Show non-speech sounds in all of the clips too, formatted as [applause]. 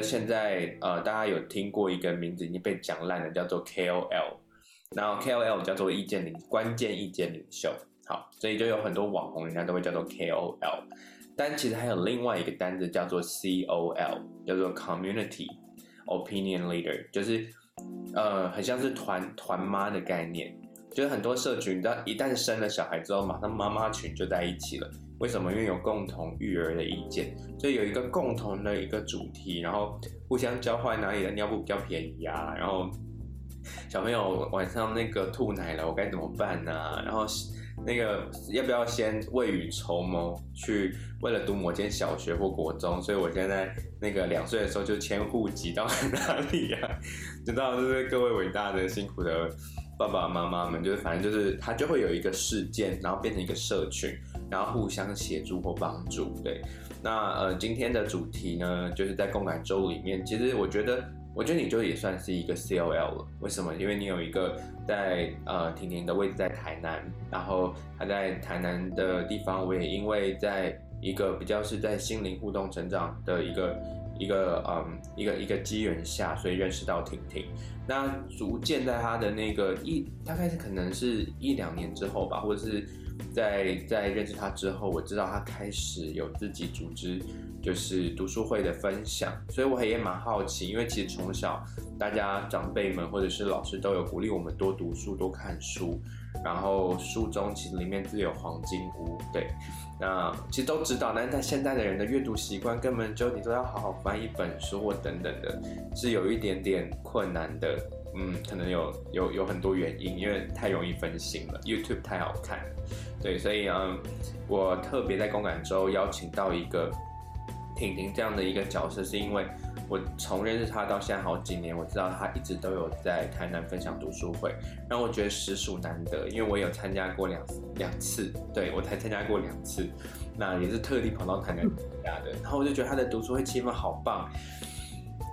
现在呃，大家有听过一个名字已经被讲烂了，叫做 KOL，然后 KOL 叫做意见领关键意见领袖。好，所以就有很多网红，人家都会叫做 KOL，但其实还有另外一个单字叫做 COL，叫做 Community Opinion Leader，就是呃，很像是团团妈的概念，就是很多社群，你知道一旦生了小孩之后，马上妈妈群就在一起了。为什么？因为有共同育儿的意见，所以有一个共同的一个主题，然后互相交换哪里的尿布比较便宜啊，然后小朋友晚上那个吐奶了，我该怎么办呢？然后。那个要不要先未雨绸缪，去为了读某间小学或国中？所以我现在那个两岁的时候就迁户籍到哪里呀、啊？[laughs] 知道就是各位伟大的辛苦的爸爸妈妈们，就是反正就是他就会有一个事件，然后变成一个社群，然后互相协助或帮助。对，那呃今天的主题呢，就是在共感周里面，其实我觉得。我觉得你就也算是一个 COL 了，为什么？因为你有一个在呃婷婷的位置在台南，然后他在台南的地方，我也因为在一个比较是在心灵互动成长的一个一个嗯一个一个机缘下，所以认识到婷婷。那逐渐在他的那个一大概是可能是一两年之后吧，或者是。在在认识他之后，我知道他开始有自己组织，就是读书会的分享，所以我也蛮好奇，因为其实从小大家长辈们或者是老师都有鼓励我们多读书、多看书，然后书中其实里面自有黄金屋，对，那其实都知道，但是在现在的人的阅读习惯根本就你都要好好翻一本书或等等的，是有一点点困难的。嗯，可能有有有很多原因，因为太容易分心了，YouTube 太好看，对，所以嗯，我特别在公感周邀请到一个婷婷这样的一个角色，是因为我从认识他到现在好几年，我知道他一直都有在台南分享读书会，让我觉得实属难得，因为我有参加过两两次，对，我才参加过两次，那也是特地跑到台南参加的，然后我就觉得他的读书会气氛好棒。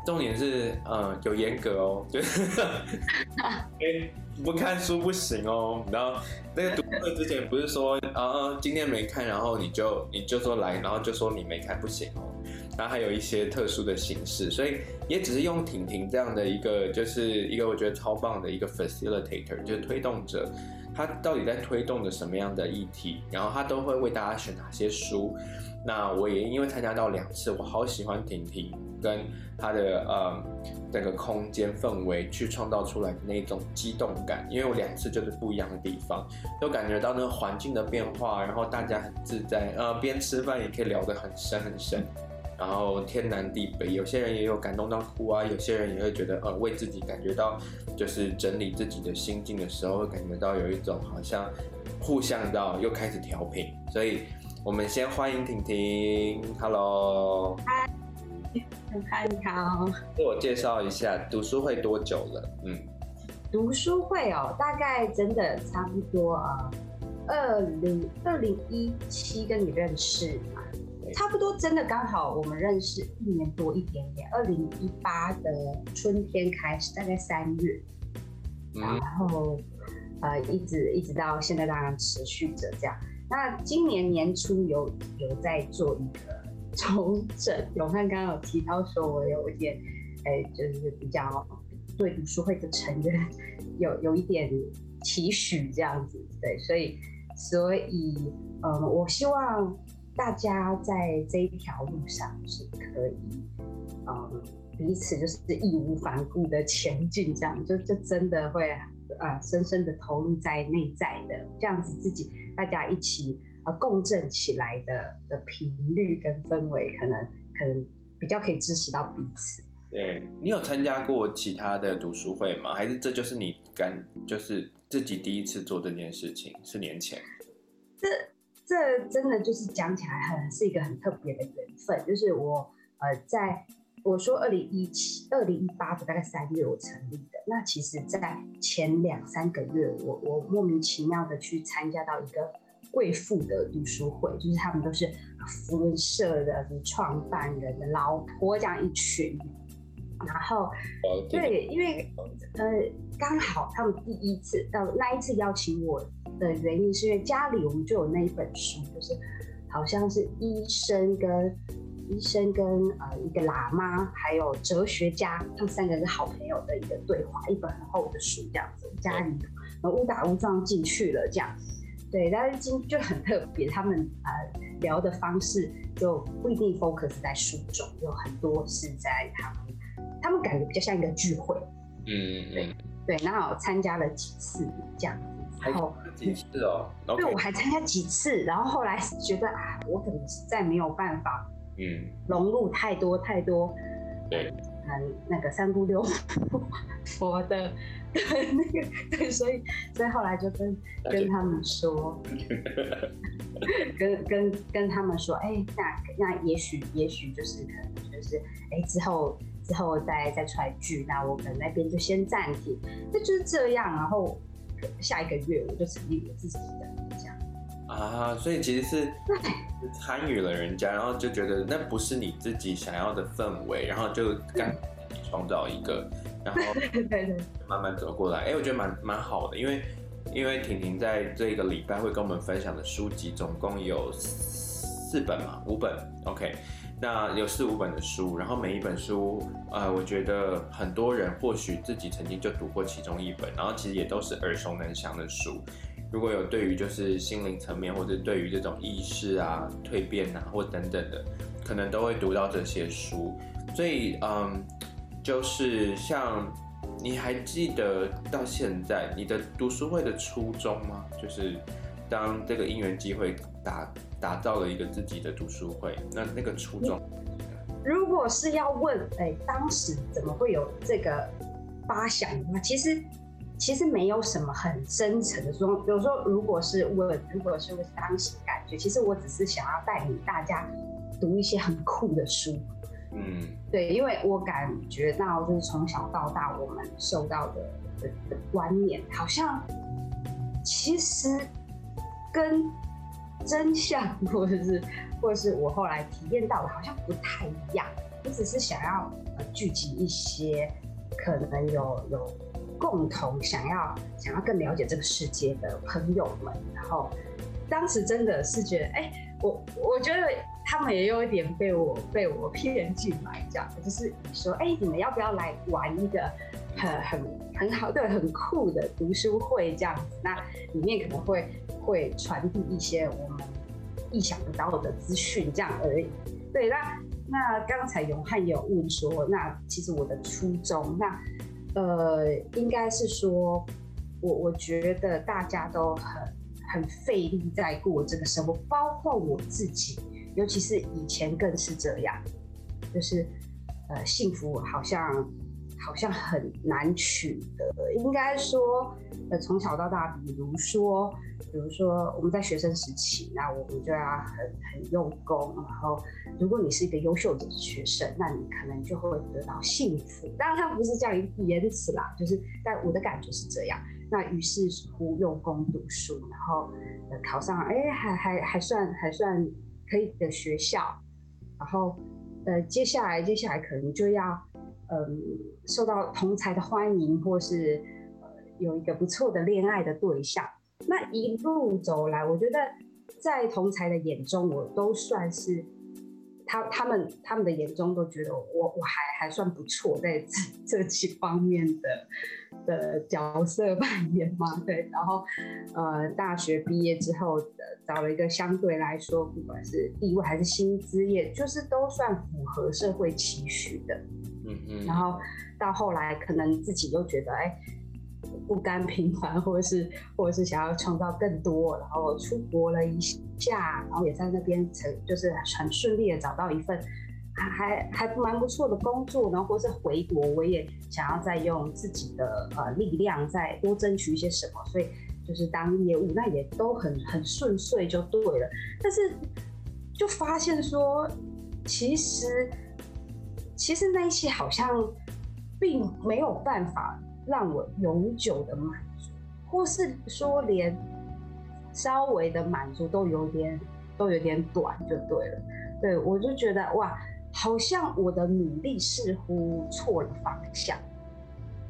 重点是，呃，有严格哦，就是，[laughs] 哎，不看书不行哦。然后那个读书会之前不是说，啊，今天没看，然后你就你就说来，然后就说你没看不行哦。然后还有一些特殊的形式，所以也只是用婷婷这样的一个，就是一个我觉得超棒的一个 facilitator，就是推动者。他到底在推动着什么样的议题？然后他都会为大家选哪些书？那我也因为参加到两次，我好喜欢婷婷跟他的呃整个空间氛围去创造出来的那种激动感。因为我两次就是不一样的地方，都感觉到那个环境的变化，然后大家很自在，呃，边吃饭也可以聊得很深很深。然后天南地北，有些人也有感动到哭啊，有些人也会觉得呃为自己感觉到就是整理自己的心境的时候，会感觉到有一种好像互相到又开始调频。所以我们先欢迎婷婷，Hello，嗨，嗨，你好，自我介绍一下，读书会多久了？嗯，读书会哦，大概真的差不多啊，二零二零一七跟你认识嘛。差不多，真的刚好我们认识一年多一点点。二零一八的春天开始，大概三月，然后呃一直一直到现在，当然持续着这样。那今年年初有有在做一个重整。永汉刚刚有提到说，我有一点哎，就是比较对读书会的成员 [laughs] 有有一点期许这样子，对，所以所以呃，我希望。大家在这一条路上是可以，嗯，彼此就是义无反顾的前进，这样就就真的会呃深深的投入在内在的，这样子自己大家一起呃共振起来的的频率跟氛围，可能可能比较可以支持到彼此。对，你有参加过其他的读书会吗？还是这就是你干就是自己第一次做这件事情？四年前。这。这真的就是讲起来很是一个很特别的缘分，就是我呃，在我说二零一七、二零一八的大概三月我成立的，那其实，在前两三个月，我我莫名其妙的去参加到一个贵妇的读书会，就是他们都是扶轮社的创办人的老婆这样一群，然后对，因为呃刚好他们第一次呃那一次邀请我。的原因是因为家里我们就有那一本书，就是好像是医生跟医生跟呃一个喇嘛，还有哲学家，他们三个是好朋友的一个对话，一本很厚的书这样子，家里然后误打误撞进去了这样，对，但是今就很特别，他们呃聊的方式就不一定 focus 在书中，有很多是在他们，他们感觉比较像一个聚会，嗯，对对，然后参加了几次这样。然后几次哦，对我还参加几次，然后后来觉得啊，我可能实在没有办法，嗯，融入太多太多，对，嗯，那个三姑六婆 [laughs] 的，对，那个对，所以所以后来就跟跟他们说，跟跟跟他们说，哎，那那也许也许就是可能就是哎之后之后再再出来聚，那我们那边就先暂停，那就是这样，然后。下一个月我就成立我自己的这样啊，所以其实是参与了人家，然后就觉得那不是你自己想要的氛围，然后就刚创造一个，然后 [laughs] 慢慢走过来。哎，我觉得蛮蛮好的，因为因为婷婷在这个礼拜会跟我们分享的书籍总共有四本嘛，五本，OK。那有四五本的书，然后每一本书，呃，我觉得很多人或许自己曾经就读过其中一本，然后其实也都是耳熟能详的书。如果有对于就是心灵层面，或者对于这种意识啊、蜕变啊，或等等的，可能都会读到这些书。所以，嗯，就是像你还记得到现在你的读书会的初衷吗？就是当这个因缘机会打。打造了一个自己的读书会，那那个初衷，如果是要问，哎、欸，当时怎么会有这个发想的话，其实其实没有什么很深层的说。比如说，如果是问，如果是问当时感觉，其实我只是想要带领大家读一些很酷的书。嗯，对，因为我感觉到就是从小到大我们受到的的，的观念，好像其实跟。真相，或者是，[laughs] 或是我后来体验到的，好像不太一样。我只是想要聚集一些可能有有共同想要想要更了解这个世界的朋友们。然后当时真的是觉得，哎、我我觉得他们也有一点被我被我骗进来，这样就是说，哎、你们要不要来玩一个很很很好对很酷的读书会这样子？那里面可能会。会传递一些我们意想不到的资讯，这样而已。对，那那刚才永汉有问说，那其实我的初衷，那呃，应该是说，我我觉得大家都很很费力在过这个生活，包括我自己，尤其是以前更是这样，就是呃，幸福好像好像很难取得，应该说，呃，从小到大，比如说。比如说我们在学生时期，那我们就要很很用功。然后，如果你是一个优秀的学生，那你可能就会得到幸福。当然，它不是这样一个言辞啦，就是但我的感觉是这样。那于是乎用功读书，然后考上，哎，还还还算还算可以的学校。然后，呃，接下来接下来可能就要，嗯、受到同才的欢迎，或是呃有一个不错的恋爱的对象。那一路走来，我觉得在同才的眼中，我都算是他他们他们的眼中都觉得我我还还算不错，在这这几方面的的角色扮演嘛，对。然后呃，大学毕业之后的找了一个相对来说，不管是地位还是薪资，也就是都算符合社会期许的。嗯嗯。然后到后来，可能自己又觉得，哎。不甘平凡，或者是，或者是想要创造更多，然后出国了一下，然后也在那边成，就是很顺利的找到一份还还还蛮不错的工作，然后或是回国，我也想要再用自己的呃力量再多争取一些什么，所以就是当业务，那也都很很顺遂就对了。但是就发现说，其实其实那些好像并没有办法。让我永久的满足，或是说连稍微的满足都有点都有点短，就对了。对，我就觉得哇，好像我的努力似乎错了方向。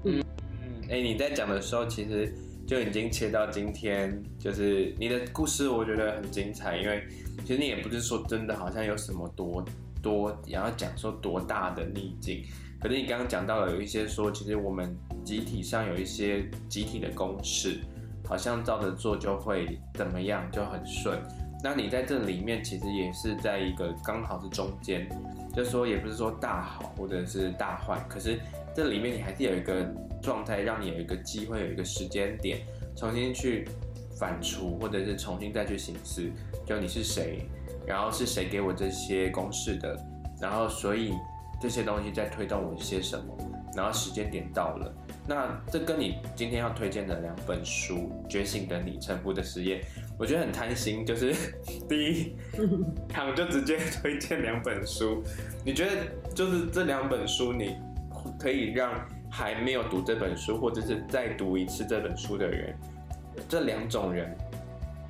嗯嗯，哎、你在讲的时候，其实就已经切到今天，就是你的故事，我觉得很精彩，因为其实你也不是说真的，好像有什么多。多，然后讲说多大的逆境。可是你刚刚讲到了有一些说，其实我们集体上有一些集体的公式，好像照着做就会怎么样，就很顺。那你在这里面其实也是在一个刚好是中间，就说也不是说大好或者是大坏，可是这里面你还是有一个状态，让你有一个机会，有一个时间点，重新去反刍，或者是重新再去省思，就你是谁，然后是谁给我这些公式的，然后所以这些东西在推动我一些什么，然后时间点到了，那这跟你今天要推荐的两本书《觉醒的你》《沉浮的实验》。我觉得很贪心，就是 [laughs] 第一 [laughs] 躺就直接推荐两本书。你觉得就是这两本书，你可以让还没有读这本书，或者是再读一次这本书的人，这两种人，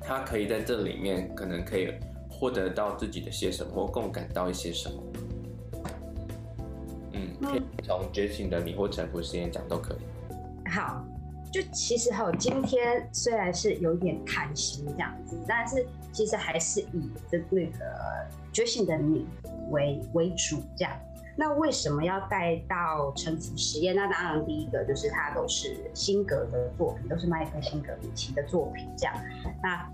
他可以在这里面可能可以获得到自己的些什么，或共感到一些什么？嗯，可以从觉醒的你或沉浮实验讲都可以。好。就其实哈，今天虽然是有点开心这样子，但是其实还是以这那个觉醒的你为为主这样。那为什么要带到沉浮实验？那当然第一个就是它都是辛格的作品，都是麦克辛格里奇的作品这样。那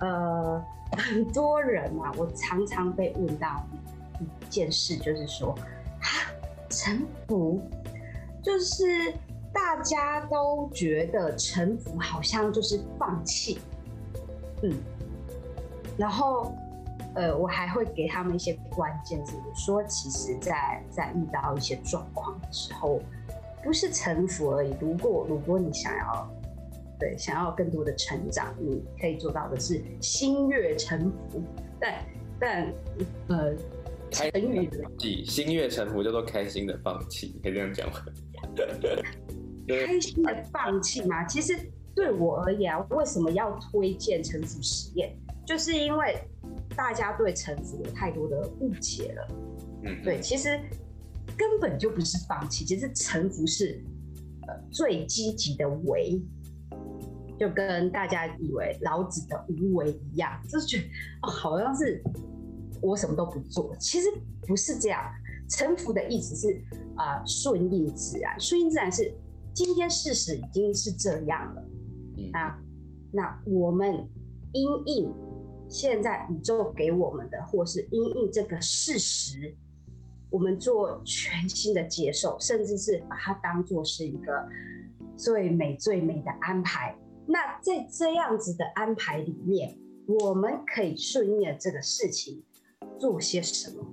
呃，很多人啊，我常常被问到一件事，就是说，啊，臣服就是。大家都觉得臣服好像就是放弃，嗯，然后，呃，我还会给他们一些关键字，说其实，在在遇到一些状况的时候，不是臣服而已。如果如果你想要，对，想要更多的成长，你可以做到的是心悦诚服。但但呃，成语，心悦诚服叫做开心的放弃，可以这样讲吗？[laughs] 开心的放弃吗？其实对我而言，为什么要推荐臣服实验？就是因为大家对臣服有太多的误解了。嗯，对，其实根本就不是放弃，其实臣服是呃最积极的为，就跟大家以为老子的无为一样，就是觉得哦，好像是我什么都不做，其实不是这样。臣服的意思是啊，顺应自然，顺应自然是。今天事实已经是这样了，嗯、那那我们因应现在宇宙给我们的，或是因应这个事实，我们做全新的接受，甚至是把它当做是一个最美最美的安排。那在这样子的安排里面，我们可以顺应这个事情做些什么？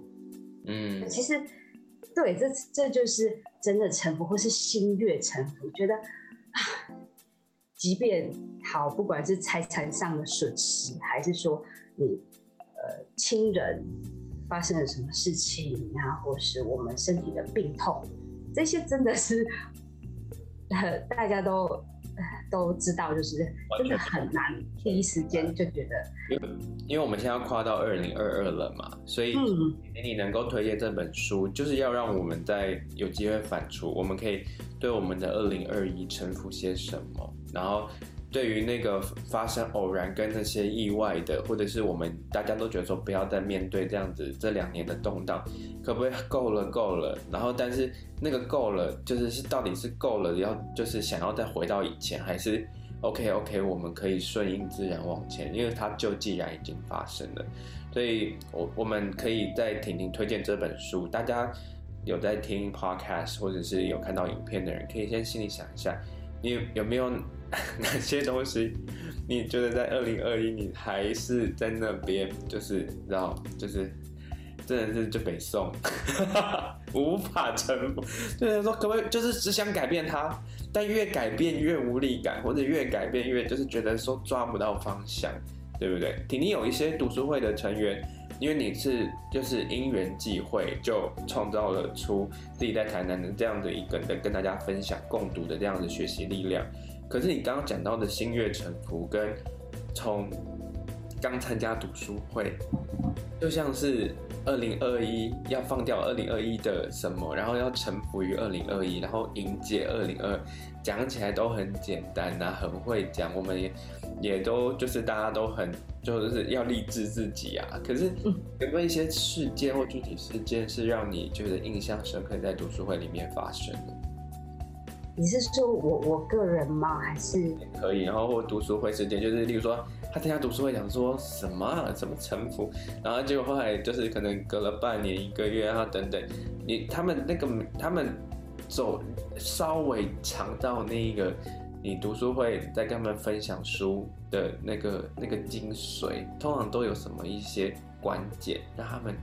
嗯，其实。对，这这就是真的臣服，或是心悦诚服。觉得啊，即便好，不管是财产上的损失，还是说你呃亲人发生了什么事情啊，或是我们身体的病痛，这些真的是呃 [laughs] 大家都。都知道，就是真的很难，第一时间就觉得，因为因为我们现在要跨到二零二二了嘛，所以你能够推荐这本书，就是要让我们在有机会反刍，我们可以对我们的二零二一臣服些什么，然后。对于那个发生偶然跟那些意外的，或者是我们大家都觉得说不要再面对这样子这两年的动荡，可不可以够了够了？然后但是那个够了，就是是到底是够了，要就是想要再回到以前，还是 OK OK，我们可以顺应自然往前，因为它就既然已经发生了，所以我我们可以再婷婷推荐这本书。大家有在听 Podcast 或者是有看到影片的人，可以先心里想一下，你有没有？[laughs] 哪些东西，你觉得在二零二一，你还是在那边，就是然后就是，真的是就北宋，[laughs] 无法成。就是说，可不可以就是只想改变它，但越改变越无力感，或者越改变越就是觉得说抓不到方向，对不对？婷婷有一些读书会的成员，因为你是就是因缘际会，就创造了出自己在台南的这样的一个的跟大家分享共读的这样的学习力量。可是你刚刚讲到的心悦诚服，跟从刚参加读书会，就像是二零二一要放掉二零二一的什么，然后要臣服于二零二一，然后迎接二零二，讲起来都很简单呐、啊，很会讲，我们也也都就是大家都很就是要励志自己啊。可是有没有一些事件或具体事件是让你觉得印象深刻，在读书会里面发生的？你是说我我个人吗？还是可以？然后或读书会事件，就是例如说他参加读书会讲说什么、啊、什么臣服，然后结果后来就是可能隔了半年一个月，然后等等，你他们那个他们走稍微尝到那一个。你读书会在跟他们分享书的那个那个精髓，通常都有什么一些关键，让他们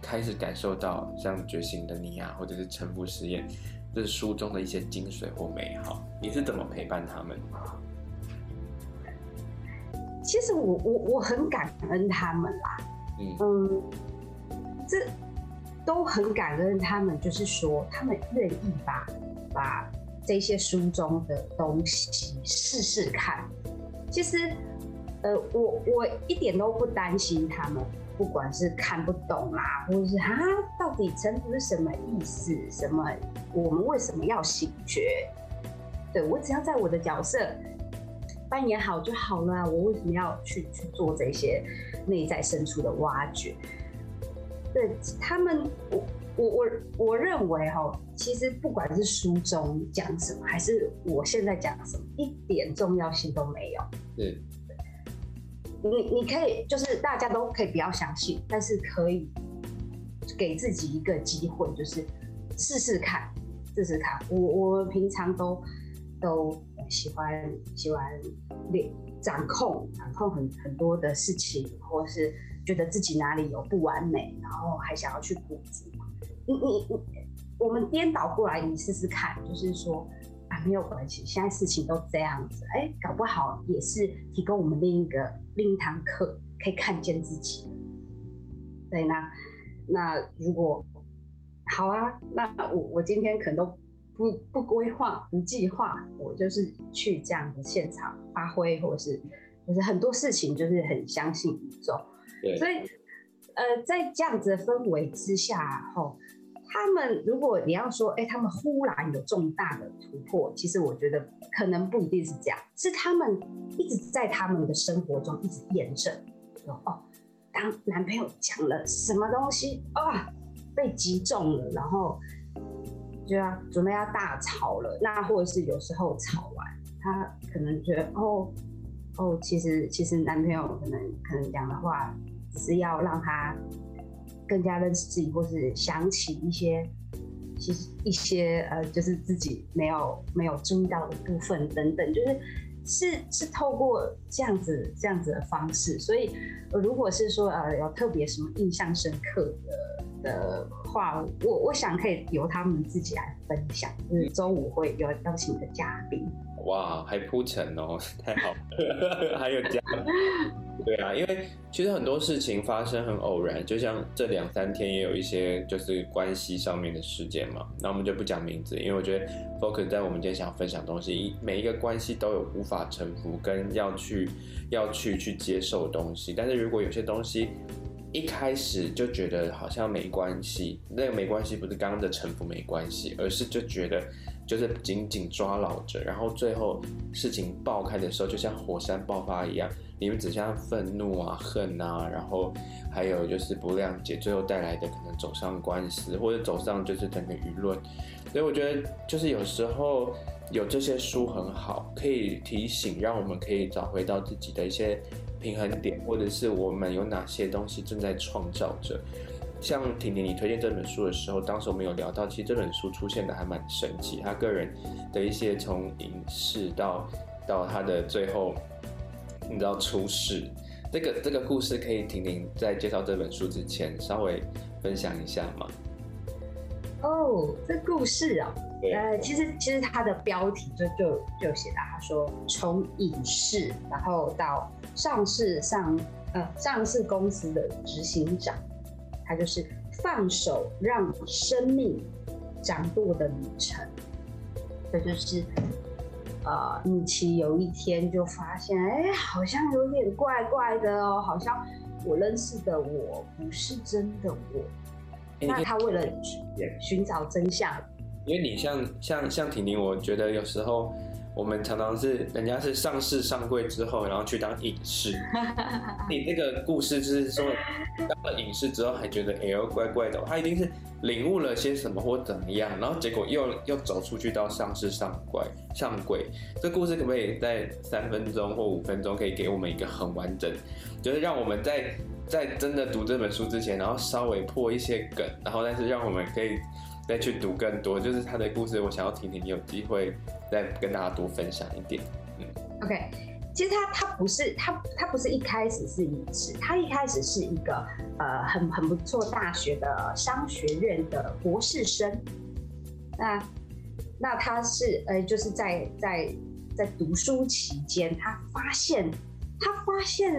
开始感受到像《觉醒的你》啊，或者是《臣服实验》，这是书中的一些精髓或美好。你是怎么陪伴他们？其实我我我很感恩他们啦，嗯，嗯，这都很感恩他们，就是说他们愿意把把。这些书中的东西试试看，其实，呃，我我一点都不担心他们，不管是看不懂啦，或者是啊，到底臣服是什么意思？什么？我们为什么要醒觉？对，我只要在我的角色扮演好就好了，我为什么要去去做这些内在深处的挖掘？对他们，我。我我我认为哈，其实不管是书中讲什么，还是我现在讲什么，一点重要性都没有。对，你你可以就是大家都可以不要相信，但是可以给自己一个机会，就是试试看，试试看。我我平常都都喜欢喜欢练掌控掌控很很多的事情，或是觉得自己哪里有不完美，然后还想要去补足。你你你，我们颠倒过来，你试试看，就是说啊，没有关系，现在事情都这样子，哎、搞不好也是提供我们另一个另一堂课，可以看见自己。对，那那如果好啊，那我我今天可能都不不规划不计划，我就是去这样的现场发挥，或者是或是很多事情就是很相信宇宙，对，所以呃，在这样子的氛围之下，后。他们如果你要说，哎、他们忽然有重大的突破，其实我觉得可能不一定是这样，是他们一直在他们的生活中一直验证，说哦，当男朋友讲了什么东西啊、哦，被击中了，然后就要准备要大吵了，那或者是有时候吵完，他可能觉得哦哦，其实其实男朋友可能可能讲的话只是要让他。更加认识自己，或是想起一些，其实一些呃，就是自己没有没有注意到的部分等等，就是是是透过这样子这样子的方式，所以如果是说呃有特别什么印象深刻的的话，我我想可以由他们自己来分享，就是周五会有邀请的嘉宾。哇，还铺陈哦，太好了，[laughs] 还有这样，对啊，因为其实很多事情发生很偶然，就像这两三天也有一些就是关系上面的事件嘛，那我们就不讲名字，因为我觉得 focus 在我们今天想分享的东西，每一个关系都有无法臣服跟要去要去去接受的东西，但是如果有些东西一开始就觉得好像没关系，那个没关系不是刚刚的臣服没关系，而是就觉得。就是紧紧抓牢着，然后最后事情爆开的时候，就像火山爆发一样，里面只剩下愤怒啊、恨啊，然后还有就是不谅解，最后带来的可能走上官司，或者走上就是整个舆论。所以我觉得，就是有时候有这些书很好，可以提醒，让我们可以找回到自己的一些平衡点，或者是我们有哪些东西正在创造着。像婷婷，你推荐这本书的时候，当时我们有聊到，其实这本书出现的还蛮神奇。他个人的一些从影视到到他的最后，你知道出世，这个这个故事，可以婷婷在介绍这本书之前稍微分享一下吗？哦，这故事哦，呃，其实其实它的标题就就就写到，他说从影视，然后到上市上呃上市公司的执行长。它就是放手让生命掌舵的旅程，这就是呃，米奇有一天就发现，哎，好像有点怪怪的哦，好像我认识的我不是真的我。那他为了寻找真相，因为你像像像婷婷，我觉得有时候我们常常是人家是上市上柜之后，然后去当隐士。[laughs] 你那个故事就是说，当了隐士之后还觉得哎呦怪怪的，他一定是领悟了些什么或怎么样，然后结果又又走出去到上市上柜上柜。这故事可不可以在三分钟或五分钟可以给我们一个很完整，就是让我们在在真的读这本书之前，然后稍微破一些梗，然后但是让我们可以。再去读更多，就是他的故事，我想要听听。你有机会再跟大家多分享一点。嗯，OK，其实他他不是他他不是一开始是隐士，他一开始是一个呃很很不错大学的商学院的博士生。那那他是呃就是在在在读书期间，他发现他发现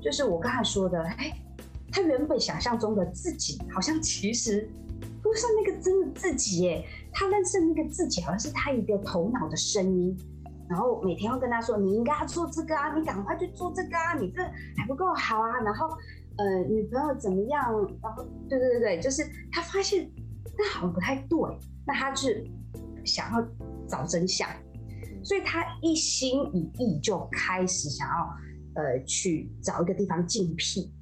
就是我刚才说的，哎，他原本想象中的自己好像其实。不是那个真的自己耶，他认识那个自己好像是他一个头脑的声音，然后每天要跟他说，你应该要做这个啊，你赶快去做这个啊，你这还不够好啊，然后呃女朋友怎么样？然后对对对对，就是他发现那好像不太对，那他是想要找真相，所以他一心一意就开始想要呃去找一个地方静僻，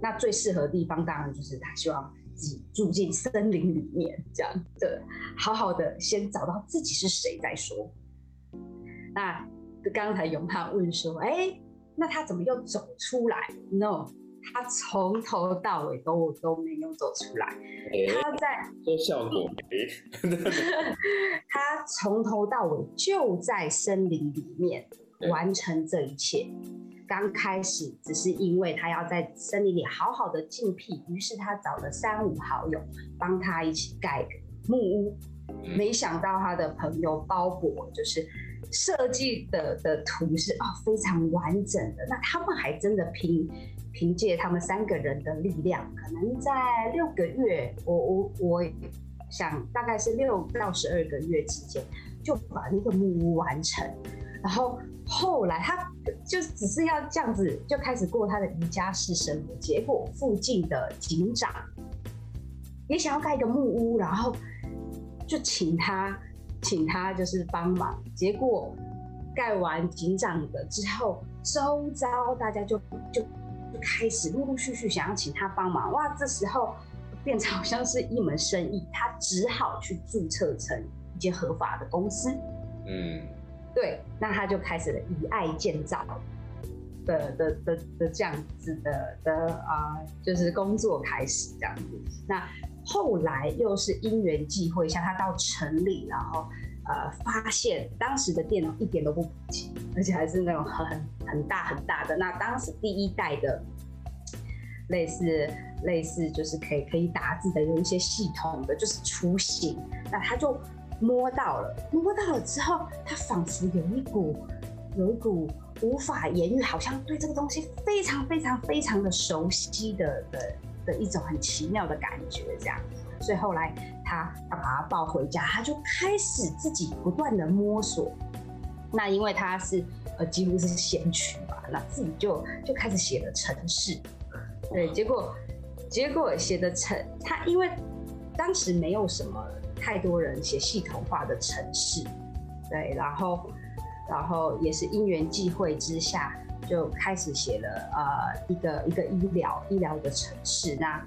那最适合的地方当然就是他希望。住进森林里面，这样的好好的先找到自己是谁再说。那刚才永汉问说：“哎、欸，那他怎么又走出来？”No，他从头到尾都都没有走出来。欸、他在做效果。[laughs] 他从头到尾就在森林里面完成这一切。刚开始只是因为他要在森林里好好的静僻，于是他找了三五好友帮他一起盖木屋。没想到他的朋友包裹就是设计的的图是哦非常完整的，那他们还真的凭凭借他们三个人的力量，可能在六个月，我我我想大概是六到十二个月之间就把那个木屋完成，然后。后来他就只是要这样子，就开始过他的宜家式生活。结果附近的警长也想要盖一个木屋，然后就请他，请他就是帮忙。结果盖完警长的之后，周遭大家就就就开始陆陆续续想要请他帮忙。哇，这时候变成好像是一门生意，他只好去注册成一间合法的公司。嗯。对，那他就开始以爱建造的的的的这样子的的啊、就是工作开始这样子。那后来又是因缘际会，像他到城里，然后呃发现当时的电脑一点都不普及，而且还是那种很很大很大的。那当时第一代的类似类似就是可以可以打字的有一些系统的，就是雏形。那他就。摸到了，摸到了之后，他仿佛有一股，有一股无法言喻，好像对这个东西非常非常非常的熟悉的的的一种很奇妙的感觉，这样。所以后来他他把他抱回家，他就开始自己不断的摸索。那因为他是呃几乎是先驱嘛，那自己就就开始写了程式。对，结果结果写的程，他因为当时没有什么。太多人写系统化的城市，对，然后，然后也是因缘际会之下，就开始写了呃一个一个医疗医疗的城市。那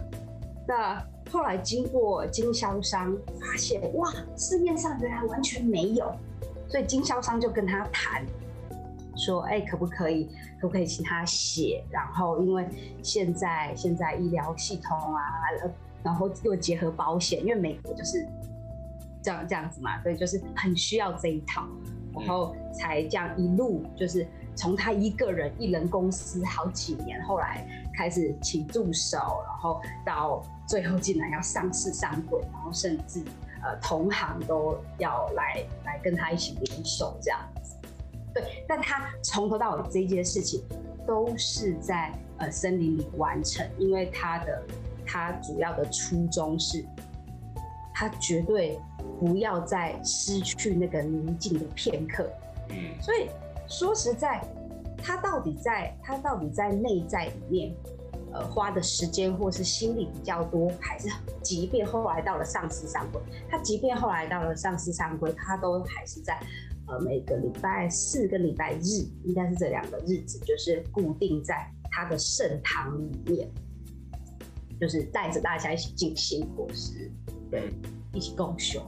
那后来经过经销商发现，哇，市面上原来完全没有，所以经销商就跟他谈，说，哎，可不可以，可不可以请他写？然后因为现在现在医疗系统啊，然后又结合保险，因为美国就是。这样这样子嘛，所以就是很需要这一套，然后才这样一路就是从他一个人一人公司好几年，后来开始请助手，然后到最后竟然要上市上柜，然后甚至呃同行都要来来跟他一起联手这样子。对，但他从头到尾这一件事情都是在呃森林里完成，因为他的他主要的初衷是，他绝对。不要再失去那个宁静的片刻。嗯，所以说实在，他到底在他到底在内在里面，呃，花的时间或是心力比较多，还是即便后来到了上市上柜，他即便后来到了上市上柜，他都还是在呃每个礼拜四跟礼拜日，应该是这两个日子，就是固定在他的圣堂里面，就是带着大家一起进行果实对一起共修。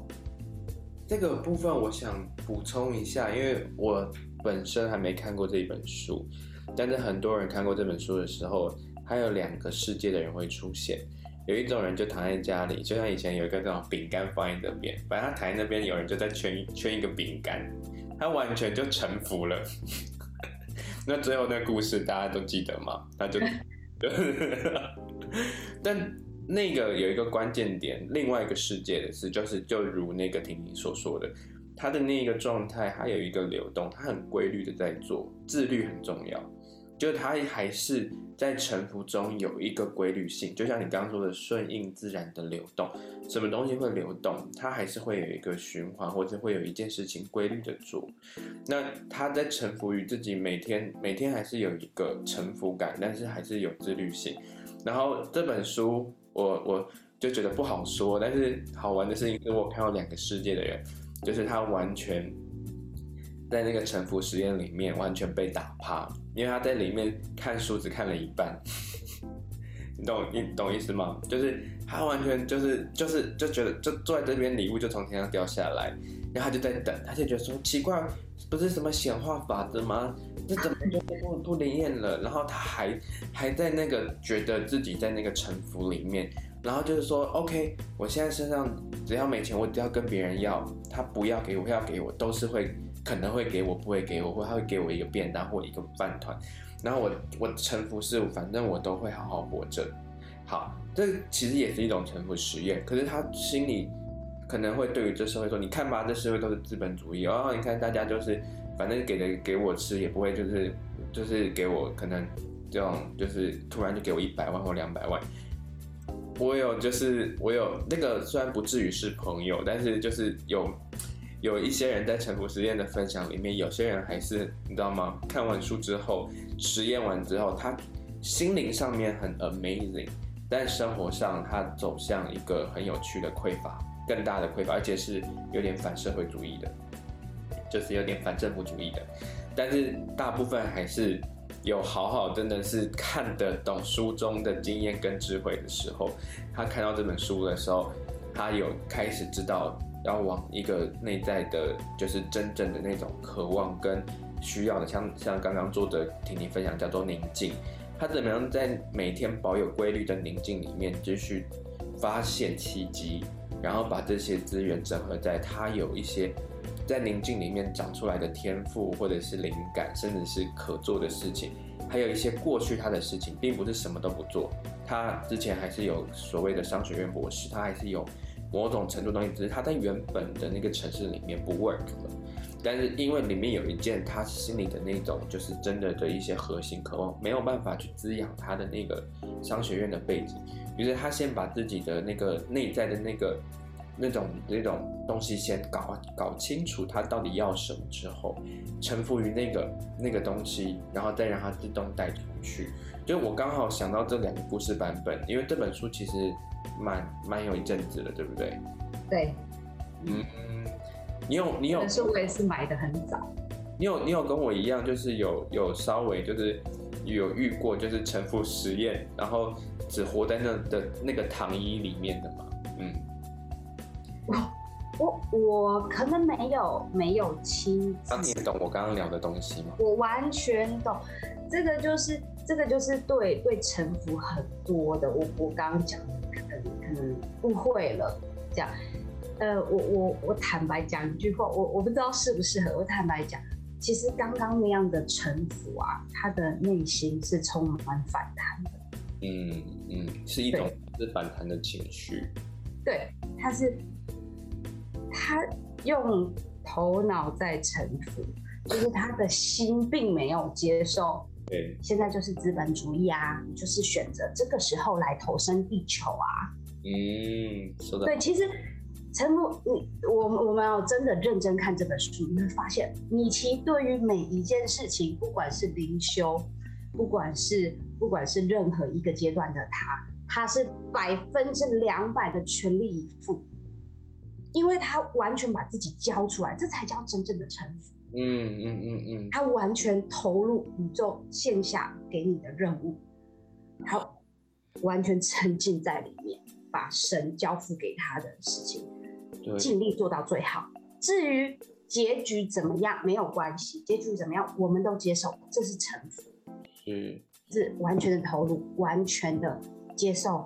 这个部分我想补充一下，因为我本身还没看过这一本书，但是很多人看过这本书的时候，还有两个世界的人会出现。有一种人就躺在家里，就像以前有一个这种饼干放在那边，反正他躺在那边，有人就在圈圈一个饼干，他完全就臣服了。[laughs] 那最后那故事大家都记得吗？他就，但。那个有一个关键点，另外一个世界的事，就是就如那个婷婷所说的，他的那个状态，他有一个流动，他很规律的在做，自律很重要，就他还是在沉浮中有一个规律性，就像你刚刚说的顺应自然的流动，什么东西会流动，它还是会有一个循环，或者会有一件事情规律的做，那他在臣服于自己，每天每天还是有一个沉浮感，但是还是有自律性，然后这本书。我我就觉得不好说，但是好玩的事情是我看到两个世界的人，就是他完全在那个沉浮实验里面完全被打趴，因为他在里面看书只看了一半，[laughs] 你懂你懂意思吗？就是他完全就是就是就觉得就坐在这边礼物就从天上掉下来，然后他就在等，他就觉得说奇怪，不是什么显化法则吗？这怎么就不不灵验了？然后他还还在那个觉得自己在那个臣服里面，然后就是说，OK，我现在身上只要没钱，我只要跟别人要，他不要给我，要给我，都是会可能会给我，不会给我，或他会给我一个便当或一个饭团。然后我我臣服是，反正我都会好好活着。好，这其实也是一种臣服实验。可是他心里可能会对于这社会说，你看吧，这社会都是资本主义哦，你看大家就是。反正给的给我吃也不会，就是就是给我可能这种就是突然就给我一百万或两百万。我有就是我有那个虽然不至于是朋友，但是就是有有一些人在沉浮实验的分享里面，有些人还是你知道吗？看完书之后，实验完之后，他心灵上面很 amazing，但生活上他走向一个很有趣的匮乏，更大的匮乏，而且是有点反社会主义的。就是有点反政府主义的，但是大部分还是有好好真的是看得懂书中的经验跟智慧的时候，他看到这本书的时候，他有开始知道要往一个内在的，就是真正的那种渴望跟需要的，像像刚刚作者听你分享叫做宁静，他怎么样在每天保有规律的宁静里面继续发现奇迹，然后把这些资源整合在他有一些。在宁静里面长出来的天赋，或者是灵感，甚至是可做的事情，还有一些过去他的事情，并不是什么都不做。他之前还是有所谓的商学院博士，他还是有某种程度东西，只是他在原本的那个城市里面不 work 了。但是因为里面有一件他心里的那种，就是真的的一些核心渴望，没有办法去滋养他的那个商学院的背景，于是他先把自己的那个内在的那个。那种那种东西先搞搞清楚，他到底要什么之后，臣服于那个那个东西，然后再让它自动带出去。就我刚好想到这两个故事版本，因为这本书其实蛮蛮有一阵子了，对不对？对。嗯，你有你有，但是我也是买的很早。你有你有跟我一样，就是有有稍微就是有遇过，就是沉浮实验，然后只活在那的那个糖衣里面的嘛？嗯。我我我可能没有没有亲自，那你懂我刚刚聊的东西吗？我完全懂，这个就是这个就是对对沉浮很多的，我我刚刚讲的可能可能误会了，这样，呃，我我我坦白讲一句话，我我不知道适不适合，我坦白讲，其实刚刚那样的臣服啊，他的内心是充满反弹的，嗯嗯，是一种是反弹的情绪，对，他是。他用头脑在臣服，就是他的心并没有接受。对，现在就是资本主义啊，就是选择这个时候来投身地球啊。嗯，说的。对，其实臣服，你我我们要真的认真看这本书，你会发现米奇对于每一件事情，不管是灵修，不管是不管是任何一个阶段的他，他是百分之两百的全力以赴。因为他完全把自己交出来，这才叫真正的臣服。嗯嗯嗯嗯，嗯，他完全投入宇宙线下给你的任务，然后完全沉浸在里面，把神交付给他的事情，尽力做到最好。至于结局怎么样，没有关系，结局怎么样，我们都接受，这是臣服。嗯，是完全的投入，完全的接受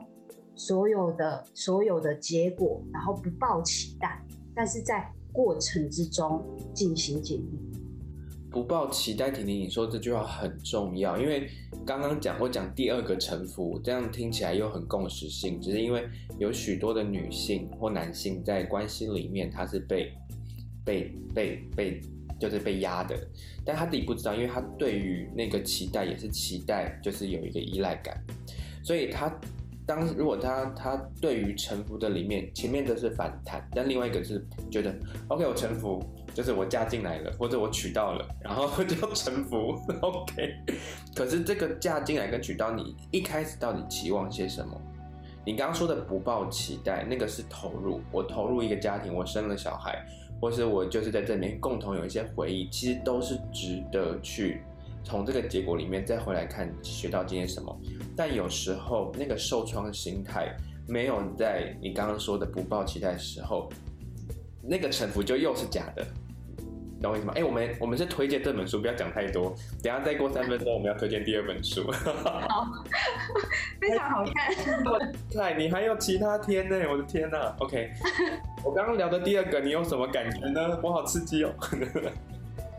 所有的所有的结果，然后不抱期待，但是在。过程之中尽心尽力，不抱期待。婷婷，你说这句话很重要，因为刚刚讲我讲第二个臣服，这样听起来又很共识性，只是因为有许多的女性或男性在关系里面，他是被被被被就是被压的，但他自己不知道，因为他对于那个期待也是期待，就是有一个依赖感，所以他。当如果他他对于臣服的里面，前面的是反弹，但另外一个是觉得，OK，我臣服，就是我嫁进来了，或者我娶到了，然后 [laughs] 就臣服，OK。可是这个嫁进来跟娶到，你一开始到底期望些什么？你刚刚说的不抱期待，那个是投入，我投入一个家庭，我生了小孩，或是我就是在这里面共同有一些回忆，其实都是值得去。从这个结果里面再回来看，学到今天什么？但有时候那个受创的心态没有在你刚刚说的不抱期待的时候，那个臣服就又是假的，懂我意思吗？哎，我们我们是推荐这本书，不要讲太多。等下再过三分钟，我们要推荐第二本书。[laughs] 好，非常好看。[laughs] 对，你还有其他天呢？我的天啊！OK，[laughs] 我刚刚聊的第二个，你有什么感觉呢？我好刺激哦。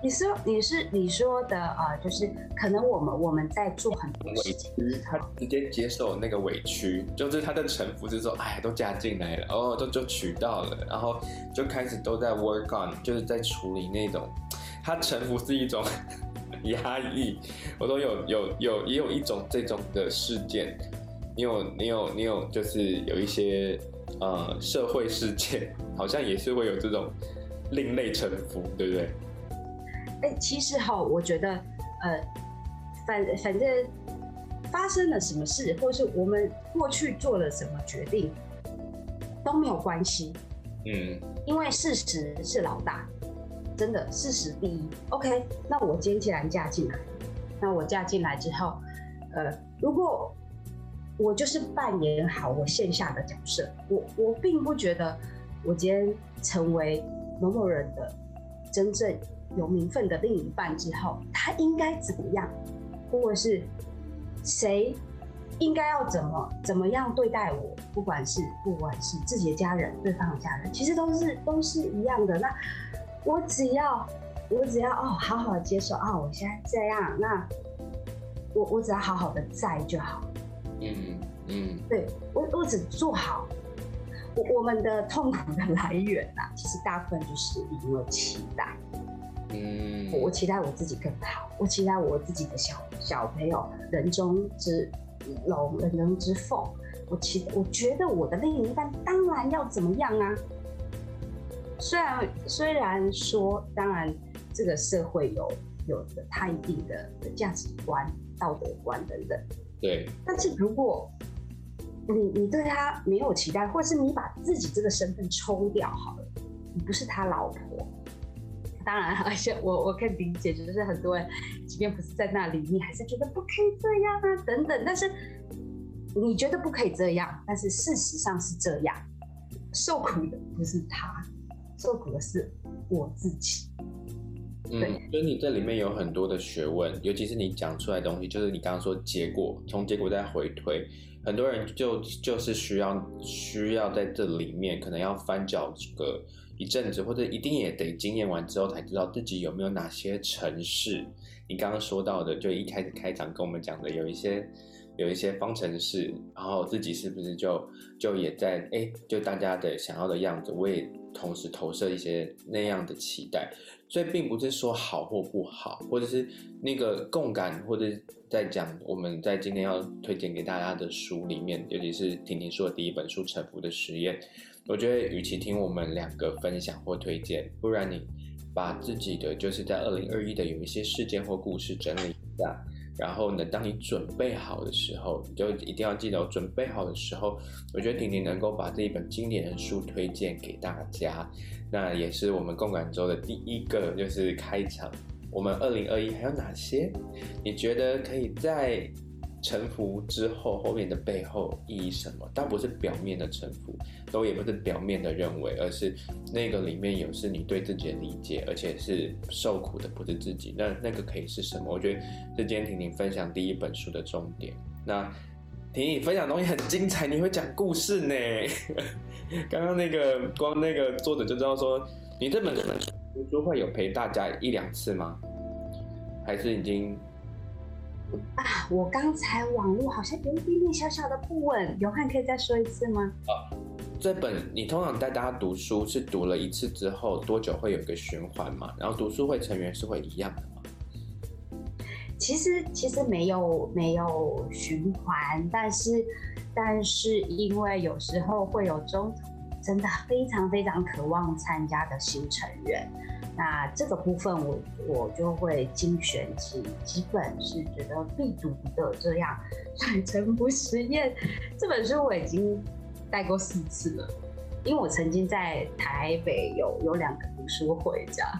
你说你是你说的啊、呃，就是可能我们我们在做很多事情，他直接接受那个委屈，就是他的臣服是说，哎，都加进来了，哦，都就取到了，然后就开始都在 work on，就是在处理那种，他臣服是一种 [laughs] 压抑，我都有有有也有一种这种的事件，你有你有你有就是有一些呃社会事件，好像也是会有这种另类臣服，对不对？哎，其实哈，我觉得，呃，反反正发生了什么事，或是我们过去做了什么决定，都没有关系。嗯，因为事实是老大，真的，事实第一。OK，那我今天既然嫁进来，那我嫁进来之后，呃，如果我就是扮演好我线下的角色，我我并不觉得我今天成为某某人的真正。有名分的另一半之后，他应该怎么样，或者是谁应该要怎么怎么样对待我？不管是不管是自己的家人、对方的家人，其实都是都是一样的。那我只要我只要哦，好好的接受啊、哦，我现在这样，那我我只要好好的在就好。嗯嗯，对我我只做好。我我们的痛苦的来源啊，其实大部分就是因为期待。嗯，我期待我自己更好，我期待我自己的小小朋友人中之龙，人中之凤。我期，我觉得我的另一半当然要怎么样啊？虽然虽然说，当然这个社会有有的他一定的价值观、道德观等等。对。但是如果你你对他没有期待，或是你把自己这个身份抽掉好了，你不是他老婆。当然，而且 [laughs] 我我可以理解，就是很多人，即便不是在那里，你还是觉得不可以这样啊，等等。但是你觉得不可以这样，但是事实上是这样，受苦的不是他，受苦的是我自己。嗯，所以你这里面有很多的学问，尤其是你讲出来的东西，就是你刚刚说结果，从结果再回推，很多人就就是需要需要在这里面，可能要翻搅这个。一阵子，或者一定也得经验完之后才知道自己有没有哪些程式。你刚刚说到的，就一开始开场跟我们讲的，有一些有一些方程式，然后自己是不是就就也在哎，就大家的想要的样子，我也同时投射一些那样的期待。所以并不是说好或不好，或者是那个共感，或者在讲我们在今天要推荐给大家的书里面，尤其是婷婷说的第一本书《沉浮的实验》。我觉得，与其听我们两个分享或推荐，不然你把自己的就是在二零二一的有一些事件或故事整理一下，然后呢，当你准备好的时候，你就一定要记得，准备好的时候，我觉得婷婷能够把这一本经典的书推荐给大家，那也是我们共感周的第一个就是开场。我们二零二一还有哪些？你觉得可以在？臣服之后，后面的背后意义什么？倒不是表面的臣服，都也不是表面的认为，而是那个里面有是你对自己的理解，而且是受苦的不是自己。那那个可以是什么？我觉得是今天婷婷分享第一本书的重点。那婷婷分享的东西很精彩，你会讲故事呢？[laughs] 刚刚那个光那个作者就知道说，你这本书会有陪大家一两次吗？还是已经？啊，我刚才网络好像有一点点小小的不稳，永汉可以再说一次吗？啊，这本你通常带大家读书是读了一次之后多久会有一个循环嘛？然后读书会成员是会一样的吗？其实其实没有没有循环，但是但是因为有时候会有中途真的非常非常渴望参加的新成员。那这个部分我我就会精选几几本是觉得必读的这样。所以《臣服实验》这本书我已经带过四次了，因为我曾经在台北有有两个读书会这样，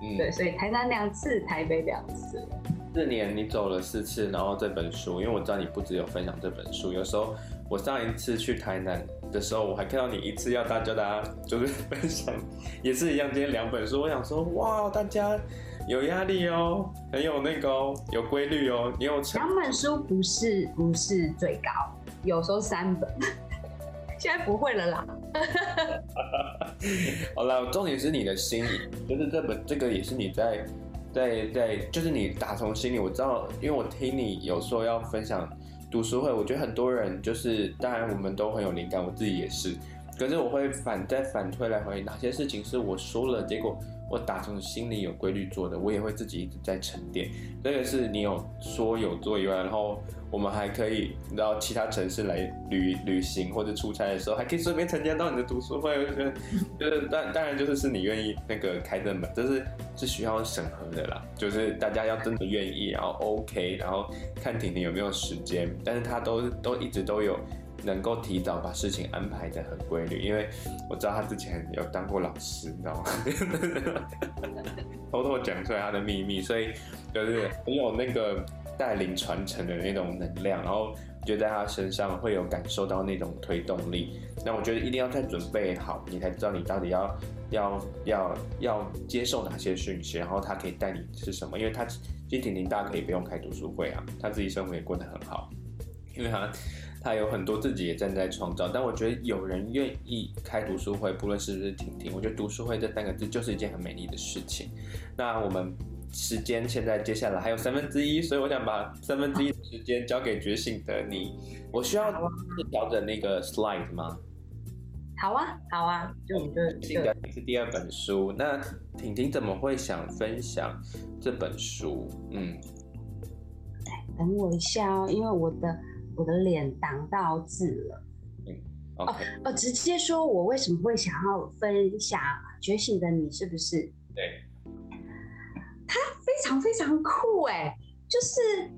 嗯，对，所以台南两次，台北两次。四年你走了四次，然后这本书，因为我知道你不只有分享这本书，有时候我上一次去台南。的时候，我还看到你一次要大家大家就是分享，也是一样。今天两本书，我想说，哇，大家有压力哦，很有那个哦，有规律哦。你有两本书不是不是最高，有时候三本，[laughs] 现在不会了啦。[laughs] 好了，重点是你的心里，就是这本这个也是你在在在，就是你打从心里，我知道，因为我听你有说要分享。读书会，我觉得很多人就是，当然我们都很有灵感，我自己也是。可是我会反再反推来回，哪些事情是我说了，结果我打从心里有规律做的，我也会自己一直在沉淀。这个是你有说有做以外，然后我们还可以到其他城市来旅旅行或者出差的时候，还可以顺便参加到你的读书会。我觉得，就是当当然就是是你愿意那个开这门，这是是需要审核的啦。就是大家要真的愿意，然后 OK，然后看婷婷有没有时间，但是他都都一直都有。能够提早把事情安排得很规律，因为我知道他之前有当过老师，你知道吗？[laughs] 偷偷讲出来他的秘密，所以就是很有那个带领传承的那种能量，然后就在他身上会有感受到那种推动力。那我觉得一定要再准备好，你才知道你到底要要要要接受哪些讯息，然后他可以带你是什么。因为他其实婷婷大家可以不用开读书会啊，他自己生活也过得很好，因为他。他有很多自己也正在创造，但我觉得有人愿意开读书会，不论是不是婷婷，我觉得读书会这三个字就是一件很美丽的事情。那我们时间现在接下来还有三分之一，所以我想把三分之一的时间交给觉醒的你。我需要调整那个 slide 吗？好啊，好啊，就就觉醒的你是第二本书，那婷婷怎么会想分享这本书？嗯，等我一下哦，因为我的。我的脸挡到字了，嗯，OK，哦，直接说我为什么会想要分享觉醒的你，是不是？对，他非常非常酷哎，就是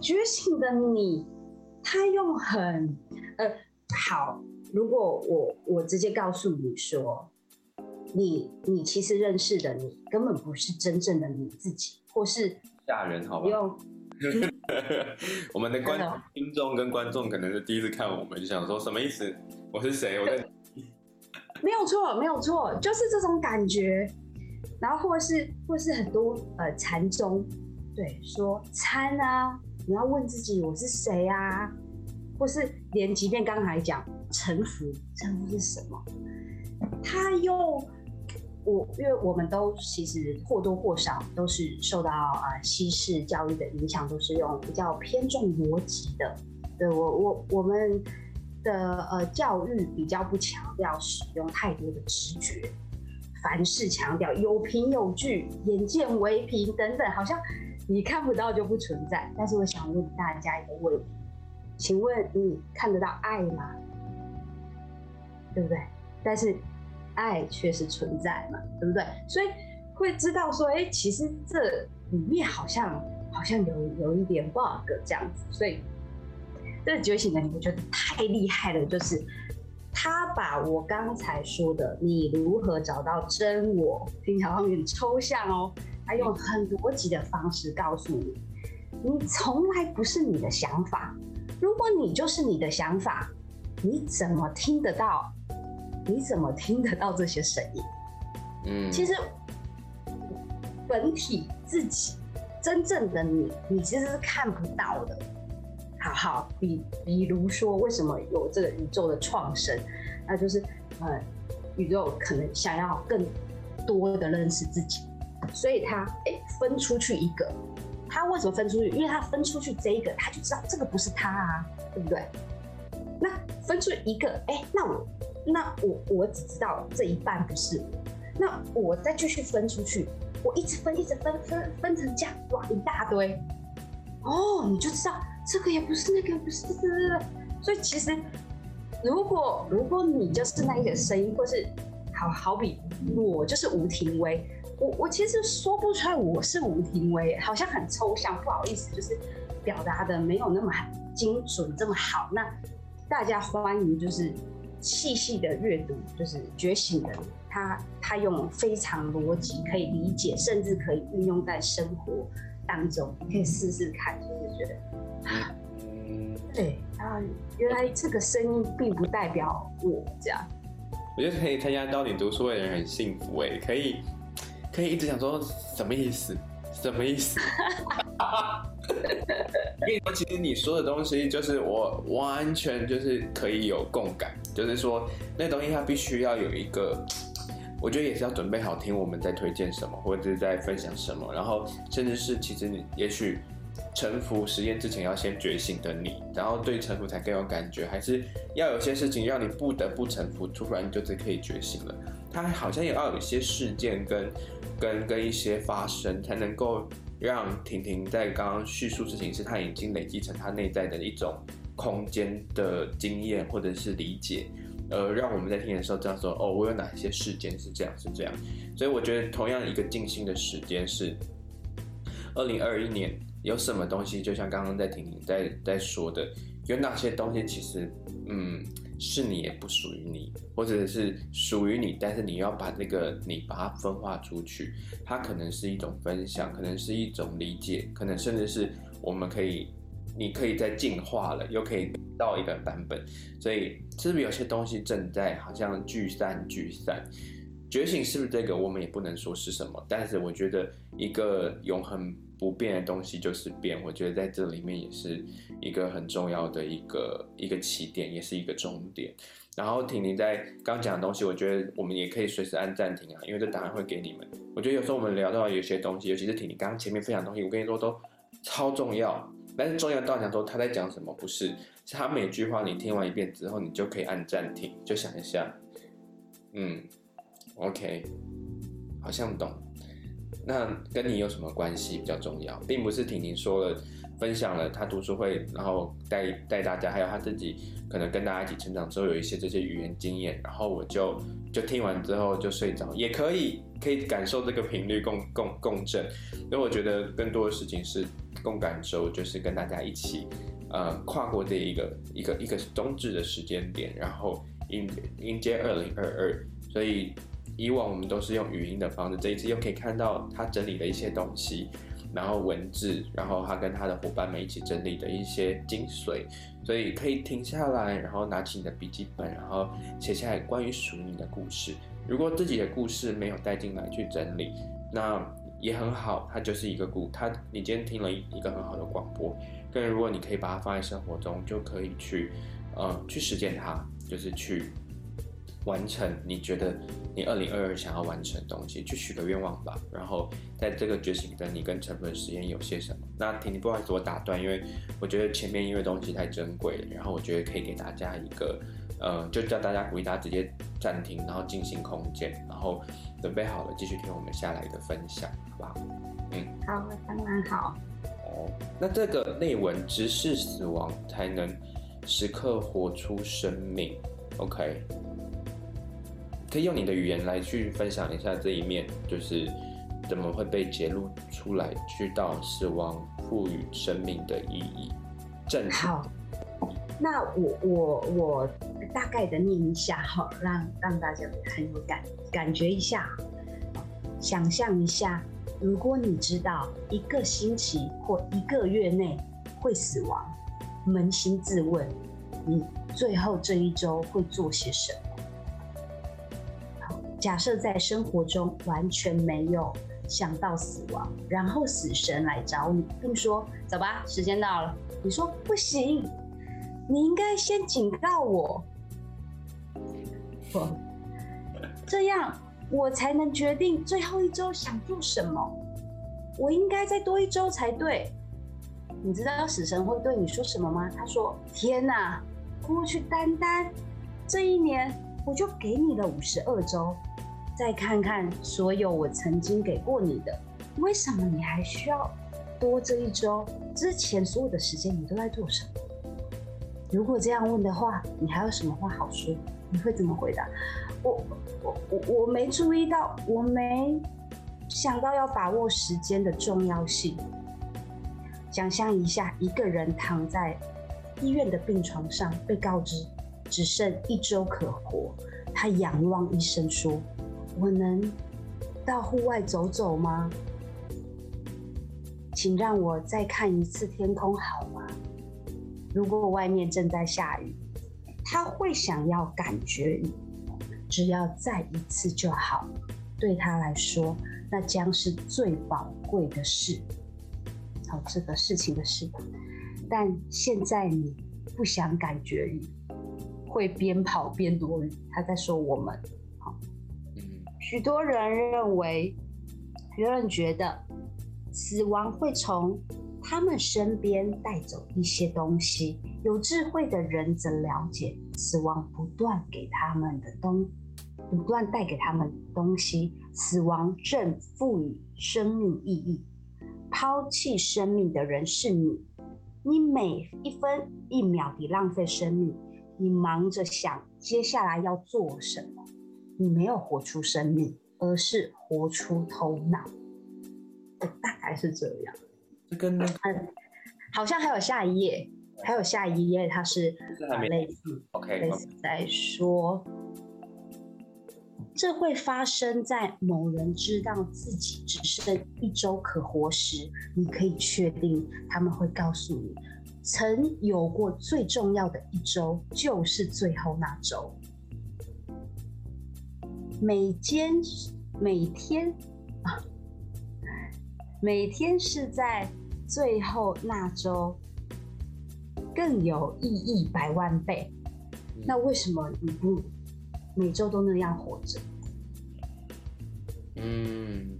觉醒的你，他用很呃好，如果我我直接告诉你说，你你其实认识的你根本不是真正的你自己，或是吓人，好吧？用。[laughs] 我们的观众、听众跟观众可能是第一次看我们，就想说什么意思？我是谁？我在没有错，没有错，就是这种感觉。然后或是或是很多呃禅宗，对，说参啊，你要问自己我是谁啊？或是连即便刚才讲臣服，臣服是什么？他用。我因为我们都其实或多或少都是受到呃西式教育的影响，都是用比较偏重逻辑的。对，我我我们的呃教育比较不强调使用太多的直觉，凡事强调有凭有据、眼见为凭等等，好像你看不到就不存在。但是我想问大家一个问题，请问你看得到爱吗？对不对？但是。爱确实存在嘛，对不对？所以会知道说，哎，其实这里面好像好像有有一点 bug 这样子，所以这觉醒的你我觉得太厉害了，就是他把我刚才说的你如何找到真我，听起来有点抽象哦，他用很逻辑的方式告诉你，你从来不是你的想法，如果你就是你的想法，你怎么听得到？你怎么听得到这些声音？嗯，其实本体自己真正的你，你其实是看不到的。好好，比比如说，为什么有这个宇宙的创生？那就是呃，宇宙可能想要更多的认识自己，所以他哎分出去一个。他为什么分出去？因为他分出去这一个，他就知道这个不是他啊，对不对？那分出一个，哎，那我那我我只知道这一半不是。那我再继续分出去，我一直分，一直分，分分成这样，哇，一大堆，哦，你就知道这个也不是，那个不是，所以其实，如果如果你就是那一个声音，或是好好比我就是吴庭威，我我其实说不出来我是吴庭威，好像很抽象，不好意思，就是表达的没有那么精准，这么好。那大家欢迎就是细细的阅读，就是觉醒的。他他用非常逻辑可以理解，甚至可以运用在生活当中，可以试试看，就是觉得，嗯，[laughs] 对啊，原来这个声音并不代表我这样。我觉得可以参加到你读书会的人很幸福哎，可以可以一直想说什么意思，什么意思？我跟你说，其实你说的东西就是我完全就是可以有共感，就是说那东西它必须要有一个。[tsk] 我觉得也是要准备好听我们在推荐什么，或者是在分享什么，然后甚至是其实你也许臣服实验之前要先觉醒的你，然后对臣服才更有感觉，还是要有些事情让你不得不臣服，突然就是可以觉醒了。它好像也要有一些事件跟跟 [tsk] 跟一些发生，才能够让婷婷在刚刚叙述事情时，她已经累积成她内在的一种空间的经验或者是理解。呃，让我们在听的时候这样说哦，我有哪些事件是这样是这样，所以我觉得同样一个静心的时间是二零二一年有什么东西，就像刚刚在听你在在说的，有哪些东西其实嗯是你也不属于你，或者是属于你，但是你要把那个你把它分化出去，它可能是一种分享，可能是一种理解，可能甚至是我们可以。你可以再进化了，又可以到一个版本，所以是不是有些东西正在好像聚散聚散？觉醒是不是这个？我们也不能说是什么，但是我觉得一个永恒不变的东西就是变。我觉得在这里面也是一个很重要的一个一个起点，也是一个终点。然后婷婷在刚讲的东西，我觉得我们也可以随时按暂停啊，因为这答案会给你们。我觉得有时候我们聊到有些东西，尤其是婷婷刚刚前面分享东西，我跟你说都超重要。但是重要到讲说他在讲什么？不是，是他每句话你听完一遍之后，你就可以按暂停，就想一下，嗯，OK，好像懂。那跟你有什么关系比较重要，并不是婷婷说了分享了他读书会，然后带带大家，还有他自己可能跟大家一起成长之后有一些这些语言经验，然后我就就听完之后就睡着，也可以可以感受这个频率共共共振。因为我觉得更多的事情是。共感受就是跟大家一起，呃，跨过这一个一个一个冬至的时间点，然后迎迎接二零二二。所以以往我们都是用语音的方式，这一次又可以看到他整理的一些东西，然后文字，然后他跟他的伙伴们一起整理的一些精髓，所以可以停下来，然后拿起你的笔记本，然后写下来关于属于你的故事。如果自己的故事没有带进来去整理，那。也很好，它就是一个故，它你今天听了一个很好的广播，但如果你可以把它放在生活中，就可以去，呃，去实践它，就是去完成你觉得你二零二二想要完成的东西，去许个愿望吧。然后在这个觉醒的你跟成本实验有些什么？那婷婷不好意思我打断，因为我觉得前面因为东西太珍贵了，然后我觉得可以给大家一个。呃，就叫大家鼓励大家直接暂停，然后进行空间，然后准备好了继续听我们下来的分享，好不好？嗯，好，当然好。哦，那这个内文直视死亡，才能时刻活出生命。OK，可以用你的语言来去分享一下这一面，就是怎么会被揭露出来？去到死亡赋予生命的意义。正好，那我我我大概的念一下哈，让让大家很有感感觉一下，想象一下，如果你知道一个星期或一个月内会死亡，扪心自问，你最后这一周会做些什么？假设在生活中完全没有想到死亡，然后死神来找你，并说：“走吧，时间到了。”你说：“不行，你应该先警告我，这样我才能决定最后一周想做什么。我应该再多一周才对。”你知道死神会对你说什么吗？他说：“天哪，过去单单这一年，我就给你了五十二周。”再看看所有我曾经给过你的，为什么你还需要多这一周？之前所有的时间你都在做什么？如果这样问的话，你还有什么话好说？你会怎么回答？我我我我没注意到，我没想到要把握时间的重要性。想象一下，一个人躺在医院的病床上，被告知只剩一周可活，他仰望医生说。我能到户外走走吗？请让我再看一次天空好吗？如果外面正在下雨，他会想要感觉你，只要再一次就好。对他来说，那将是最宝贵的事。好，这个事情的事。但现在你不想感觉雨，会边跑边躲雨。他在说我们。好许多人认为，有人觉得，死亡会从他们身边带走一些东西。有智慧的人则了解，死亡不断给他们的东，不断带给他们东西。死亡正赋予生命意义。抛弃生命的人是你，你每一分一秒的浪费生命，你忙着想接下来要做什么。你没有活出生命，而是活出头脑。大概是这样。这跟那个、嗯，好像还有下一页，还有下一页，它是类似，OK，类似在说，这会发生在某人知道自己只剩一周可活时，你可以确定他们会告诉你，曾有过最重要的一周，就是最后那周。每间，每天啊，每天是在最后那周更有意义百万倍。那为什么你不每周都那样活着？嗯，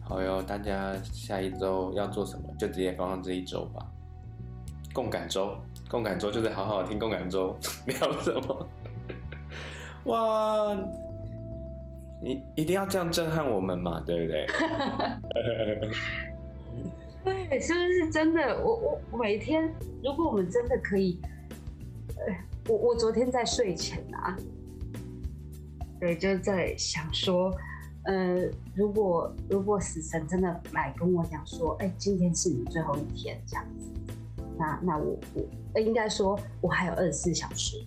好哟，大家下一周要做什么，就直接放上这一周吧。共感周。共感周就是好好听共感周 [laughs] 聊什么？哇，你一定要这样震撼我们嘛，对不对？[laughs] 对，是不是真的？我我每天，如果我们真的可以，我我昨天在睡前啊，对，就在想说，呃，如果如果死神真的来跟我讲说，哎，今天是你最后一天，这样子。那那我我应该说，我还有二十四小时，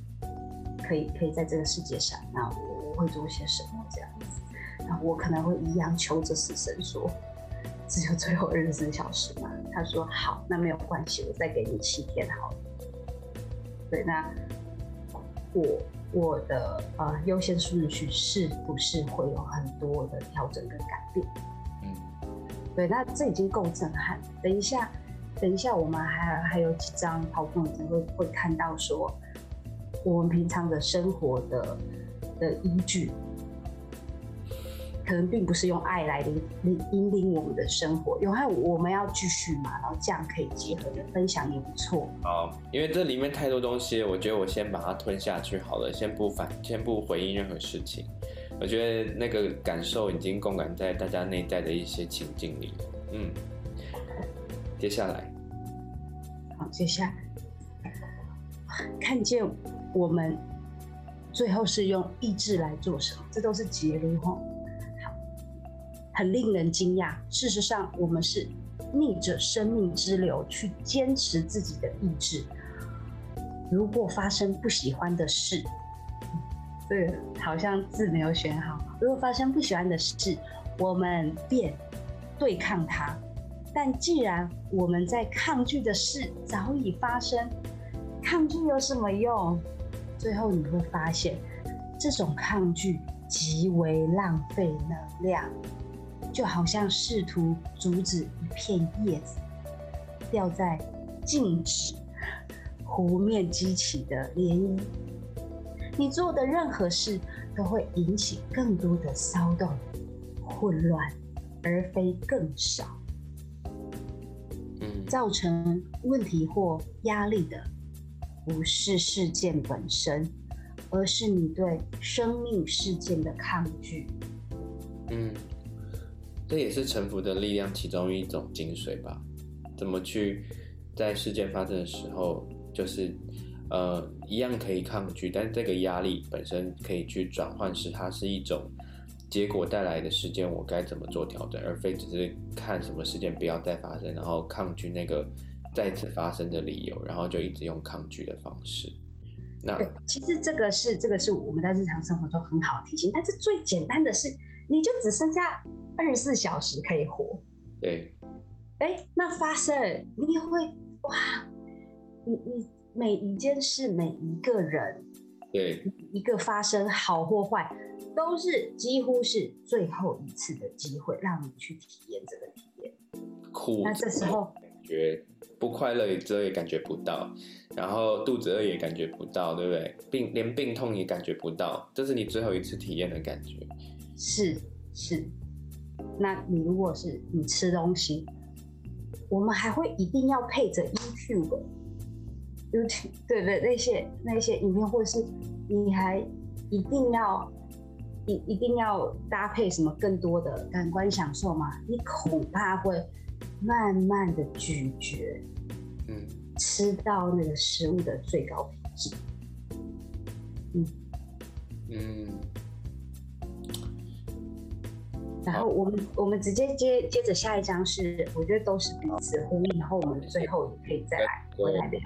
可以可以在这个世界上。那我会做些什么这样子？那我可能会一样求着死神说，只有最后二十四小时嘛。他说好，那没有关系，我再给你七天好了。对，那我我的呃优先顺序是不是会有很多的调整跟改变？嗯，对，那这已经够震撼。等一下。等一下，我们还还有几张好朋友会会看到说，我们平常的生活的的依据，可能并不是用爱来引引引领我们的生活，有爱我们要继续嘛，然后这样可以结合的分享也不错。好，因为这里面太多东西，我觉得我先把它吞下去好了，先不反，先不回应任何事情。我觉得那个感受已经共感在大家内在的一些情境里了，嗯。接下来，好，接下来看见我们最后是用意志来做什么？这都是结论吼。好，很令人惊讶。事实上，我们是逆着生命之流去坚持自己的意志。如果发生不喜欢的事，对，好像字没有选好。如果发生不喜欢的事，我们便对抗它。但既然我们在抗拒的事早已发生，抗拒有什么用？最后你会发现，这种抗拒极为浪费能量，就好像试图阻止一片叶子掉在静止湖面激起的涟漪。你做的任何事都会引起更多的骚动、混乱，而非更少。造成问题或压力的，不是事件本身，而是你对生命事件的抗拒。嗯，这也是臣服的力量其中一种精髓吧？怎么去在事件发生的时候，就是呃一样可以抗拒，但这个压力本身可以去转换，是它是一种。结果带来的事件，我该怎么做调整，而非只是看什么事件不要再发生，然后抗拒那个再次发生的理由，然后就一直用抗拒的方式。那其实这个是这个是我们在日常生活中很好提醒，但是最简单的是，你就只剩下二十四小时可以活。对。哎，那发生你也会哇，你你每一件事每一个人，对，一个发生好或坏。都是几乎是最后一次的机会，让你去体验这个体验。苦，那这时候感觉不快乐，这也感觉不到，然后肚子饿也感觉不到，对不对？病连病痛也感觉不到，这是你最后一次体验的感觉。是是，那你如果是你吃东西，我们还会一定要配着 YouTube，YouTube 对对，那些那些影片，或是你还一定要。一一定要搭配什么更多的感官享受吗？你恐怕会慢慢的咀嚼，嗯，吃到那个食物的最高品质，嗯嗯。然后我们我们直接接接着下一章是，我觉得都是彼此呼应，然后我们最后也可以再来回来聊。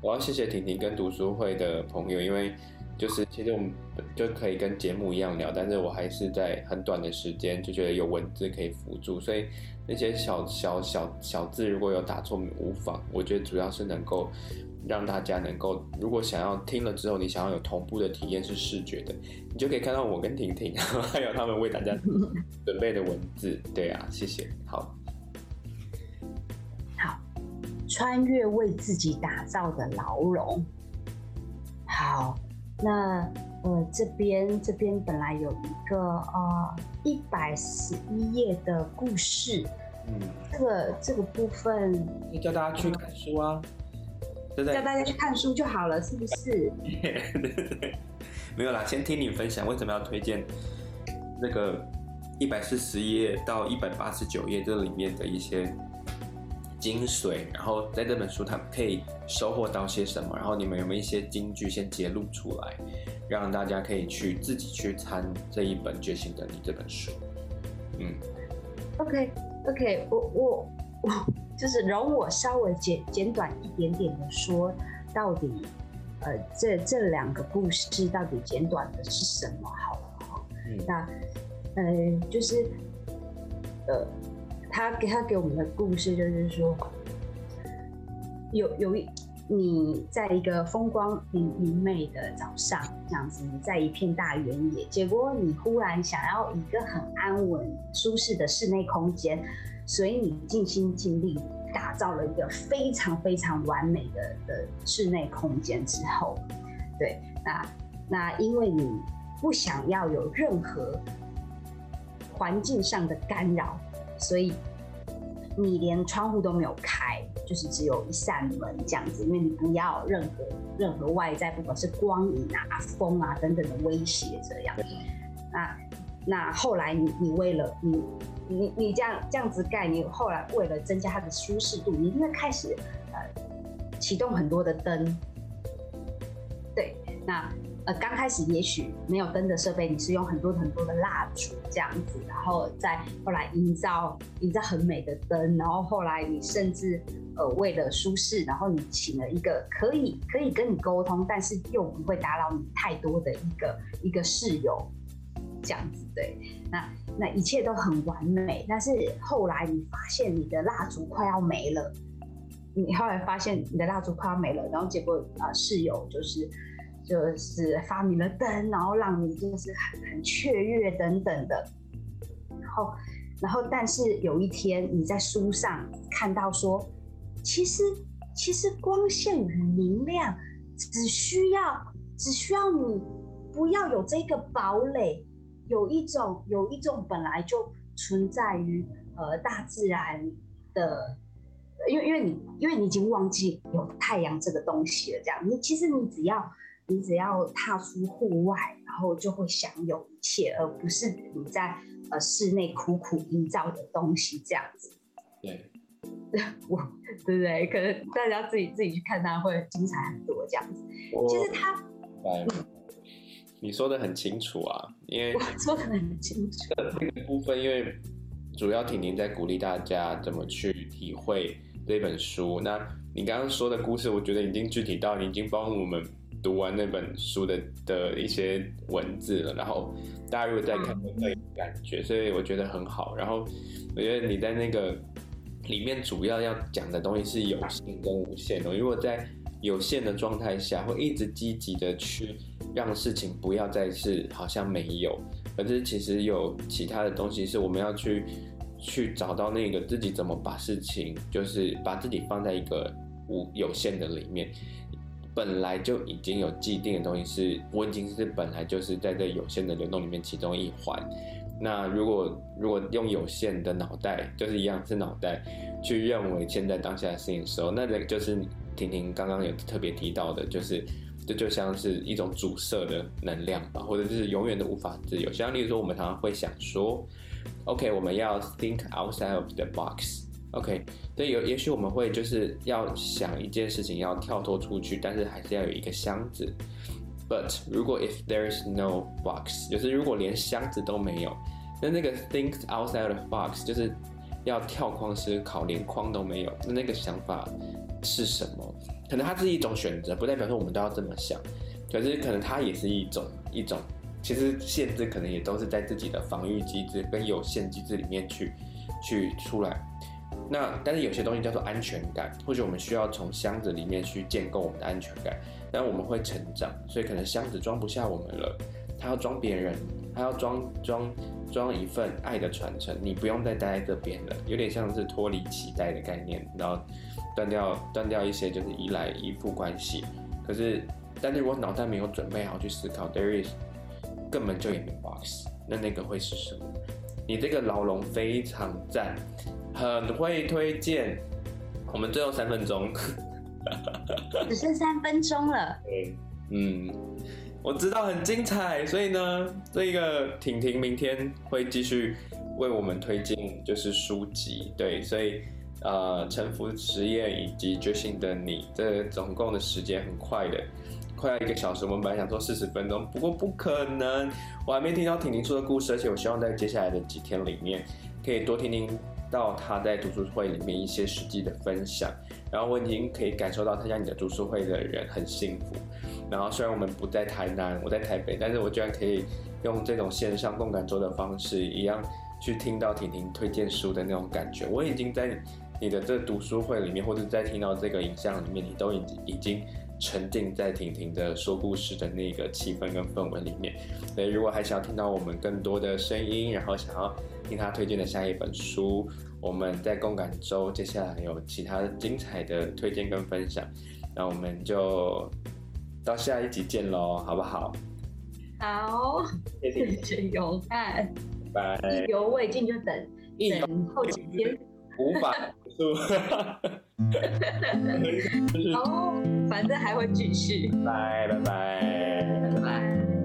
我要谢谢婷婷跟读书会的朋友，因为。就是其实我们就可以跟节目一样聊，但是我还是在很短的时间就觉得有文字可以辅助，所以那些小小小小字如果有打错无妨。我觉得主要是能够让大家能够，如果想要听了之后你想要有同步的体验是视觉的，你就可以看到我跟婷婷 [laughs] 还有他们为大家 [laughs] 准备的文字。对啊，谢谢。好，好，穿越为自己打造的牢笼。好。那呃，这边这边本来有一个呃一百十一页的故事，嗯，这个这个部分，你叫大家去看书啊，对不对？叫大家去看书就好了，是不是？[laughs] 没有啦，先听你分享为什么要推荐那个一百四十页到一百八十九页这里面的一些。精髓，然后在这本书，他们可以收获到些什么？然后你们有没有一些金句先揭露出来，让大家可以去自己去参这一本《觉醒的你》这本书？嗯，OK OK，我我我 [laughs] 就是容我稍微简简短一点点的说，到底呃这这两个故事到底简短的是什么？好了哈，嗯、那呃就是呃。他给他给我们的故事就是说，有有一你在一个风光明明媚的早上，这样子你在一片大原野，结果你忽然想要一个很安稳舒适的室内空间，所以你尽心尽力打造了一个非常非常完美的的室内空间之后，对，那那因为你不想要有任何环境上的干扰。所以你连窗户都没有开，就是只有一扇门这样子，因为你不要任何任何外在，不管是光影啊、风啊等等的威胁这样。那那后来你你为了你你你这样这样子盖，你后来为了增加它的舒适度，你应该开始呃启动很多的灯。对，那呃，刚开始也许没有灯的设备，你是用很多很多的蜡烛这样子，然后再后来营造营造很美的灯，然后后来你甚至呃为了舒适，然后你请了一个可以可以跟你沟通，但是又不会打扰你太多的一个一个室友，这样子对，那那一切都很完美，但是后来你发现你的蜡烛快要没了，你后来发现你的蜡烛快要没了，然后结果啊、呃、室友就是。就是发明了灯，然后让你就是很很雀跃等等的，然后，然后但是有一天你在书上看到说，其实其实光线与明亮只需要只需要你不要有这个堡垒，有一种有一种本来就存在于呃大自然的，因为因为你因为你已经忘记有太阳这个东西了，这样你其实你只要。你只要踏出户外，然后就会享有一切，而不是你在呃室内苦苦营造的东西这样子。对，[laughs] 我对不对？可能大家自己自己去看它会精彩很多这样子。其实它，嗯，你说的很清楚啊，因为我说的很清楚。这个部分，因为主要婷婷在鼓励大家怎么去体会这本书。那你刚刚说的故事，我觉得已经具体到你已经帮我们。读完那本书的的一些文字了，然后大家如果再看会更有感觉，所以我觉得很好。然后我觉得你在那个里面主要要讲的东西是有限跟无限的。如果在有限的状态下，会一直积极的去让事情不要再是好像没有，可是其实有其他的东西是我们要去去找到那个自己怎么把事情，就是把自己放在一个无有限的里面。本来就已经有既定的东西，是我已经是本来就是在这有限的流动里面其中一环。那如果如果用有限的脑袋，就是一样是脑袋去认为现在当下的事情的时候，那这就是婷婷刚刚有特别提到的，就是这就像是一种阻塞的能量吧，或者就是永远都无法自由。像例如说，我们常常会想说，OK，我们要 think outside of the box。OK，所以，有也许我们会就是要想一件事情，要跳脱出去，但是还是要有一个箱子。But 如果 if there is no box，就是如果连箱子都没有，那那个 think outside of box 就是要跳框思考，连框都没有，那那个想法是什么？可能它是一种选择，不代表说我们都要这么想。可是可能它也是一种一种，其实限制可能也都是在自己的防御机制跟有限机制里面去去出来。那但是有些东西叫做安全感，或者我们需要从箱子里面去建构我们的安全感。但我们会成长，所以可能箱子装不下我们了，它要装别人，它要装装装一份爱的传承。你不用再待在这边了，有点像是脱离期待的概念，然后断掉断掉一些就是依赖依附关系。可是，但是如果脑袋没有准备好去思考，there is 根本就也没 box，那那个会是什么？你这个牢笼非常赞。很会推荐，我们最后三分钟，[laughs] 只剩三分钟了。嗯，我知道很精彩，所以呢，这个婷婷明天会继续为我们推荐就是书籍，对，所以呃，沉浮实验以及觉醒的你，这总共的时间很快的，快要一个小时。我们本来想说四十分钟，不过不可能，我还没听到婷婷说的故事，而且我希望在接下来的几天里面可以多听听。到他在读书会里面一些实际的分享，然后我已经可以感受到参加你的读书会的人很幸福。然后虽然我们不在台南，我在台北，但是我居然可以用这种线上共感周的方式，一样去听到婷婷推荐书的那种感觉。我已经在你的这读书会里面，或者在听到这个影像里面，你都已经已经沉浸在婷婷的说故事的那个气氛跟氛围里面。所以如果还想要听到我们更多的声音，然后想要。听他推荐的下一本书，我们在共感周接下来有其他精彩的推荐跟分享，那我们就到下一集见喽，好不好？好，谢谢永汉，[laughs] 拜拜。意犹未尽就等等后几天，无法说。[laughs] 好，反正还会继续。拜拜拜拜拜拜。